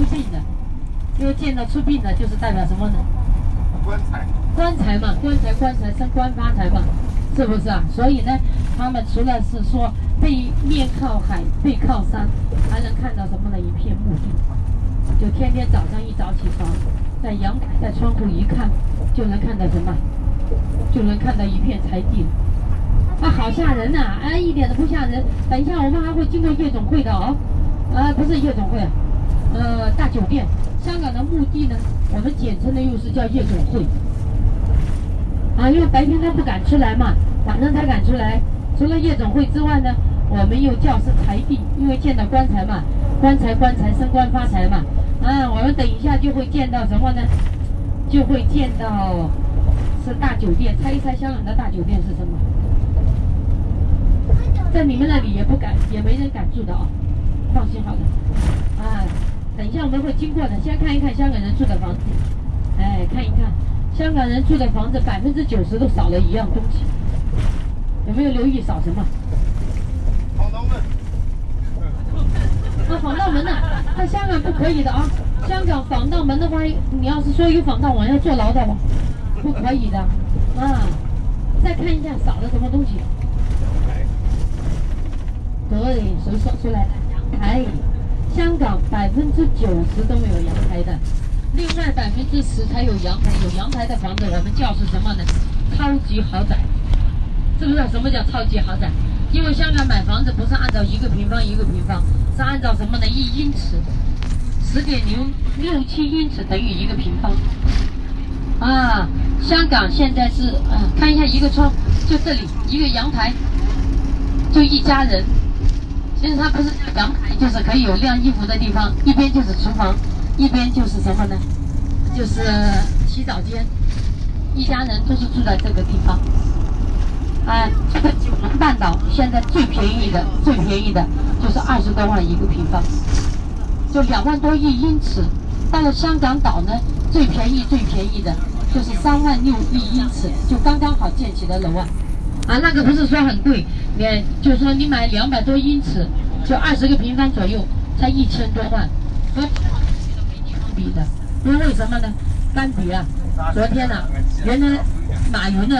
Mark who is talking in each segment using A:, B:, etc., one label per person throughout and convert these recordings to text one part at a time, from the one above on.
A: 出殡的，因为见到出殡的，就是代表什么呢？
B: 棺材。
A: 棺材嘛，棺材棺材升官发财嘛，是不是啊？所以呢，他们除了是说背面靠海，背靠山，还能看到什么呢？一片墓地，就天天早上一早起床，在阳台在窗户一看，就能看到什么？就能看到一片柴地。啊，好吓人呐！哎，一点都不吓人。等一下，我们还会经过夜总会的哦。啊，不是夜总会，呃，大酒店。香港的墓地呢，我们简称的又是叫夜总会。啊，因为白天他不敢出来嘛，晚上才敢出来。除了夜总会之外呢，我们又叫是财地，因为见到棺材嘛，棺材棺材升官发财嘛。啊，我们等一下就会见到什么呢？就会见到是大酒店。猜一猜，香港的大酒店是什么？在你们那里也不敢，也没人敢住的啊，放心好了。啊，等一下我们会经过的，先看一看香港人住的房子，哎，看一看香港人住的房子，百分之九十都少了一样东西，有没有留意少什么？
B: 防盗门。
A: 啊，防盗门呐，在香港不可以的啊，香港防盗门的话，你要是说有防盗网要坐牢的吧，不可以的啊。再看一下少了什么东西。对，谁说出来的？阳台，香港百分之九十都没有阳台的，另外百分之十才有阳台。有阳台的房子，我们叫是什么呢？超级豪宅，知不知道什么叫超级豪宅？因为香港买房子不是按照一个平方一个平方，是按照什么呢？一英尺，十点零六七英尺等于一个平方。啊，香港现在是啊，看一下一个窗，就这里一个阳台，就一家人。其实它不是阳台，就是可以有晾衣服的地方，一边就是厨房，一边就是什么呢？就是洗澡间。一家人都是住在这个地方。啊，这个九龙半岛现在最便宜的、最便宜的就是二十多万一个平方，就两万多一英尺。到了香港岛呢，最便宜、最便宜的就是三万六一英尺，就刚刚好建起的楼啊。啊，那个不是说很贵，你就是说你买两百多英尺，就二十个平方左右，才一千多万，和比的。因为什么呢？干比啊！昨天呢，原来马云呢，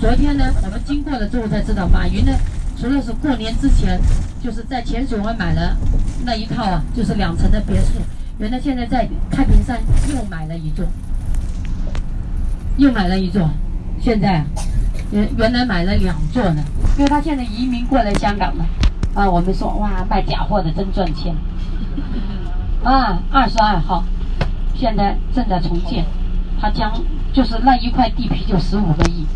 A: 昨天呢，我们经过了之后才知道，马云呢，除了是过年之前，就是在浅水湾买了那一套啊，就是两层的别墅，原来现在在太平山又买了一座，又买了一座，现在。原原来买了两座呢，因为他现在移民过来香港了，啊，我们说哇，卖假货的真赚钱，啊，二十二号，现在正在重建，他将就是那一块地皮就十五个亿。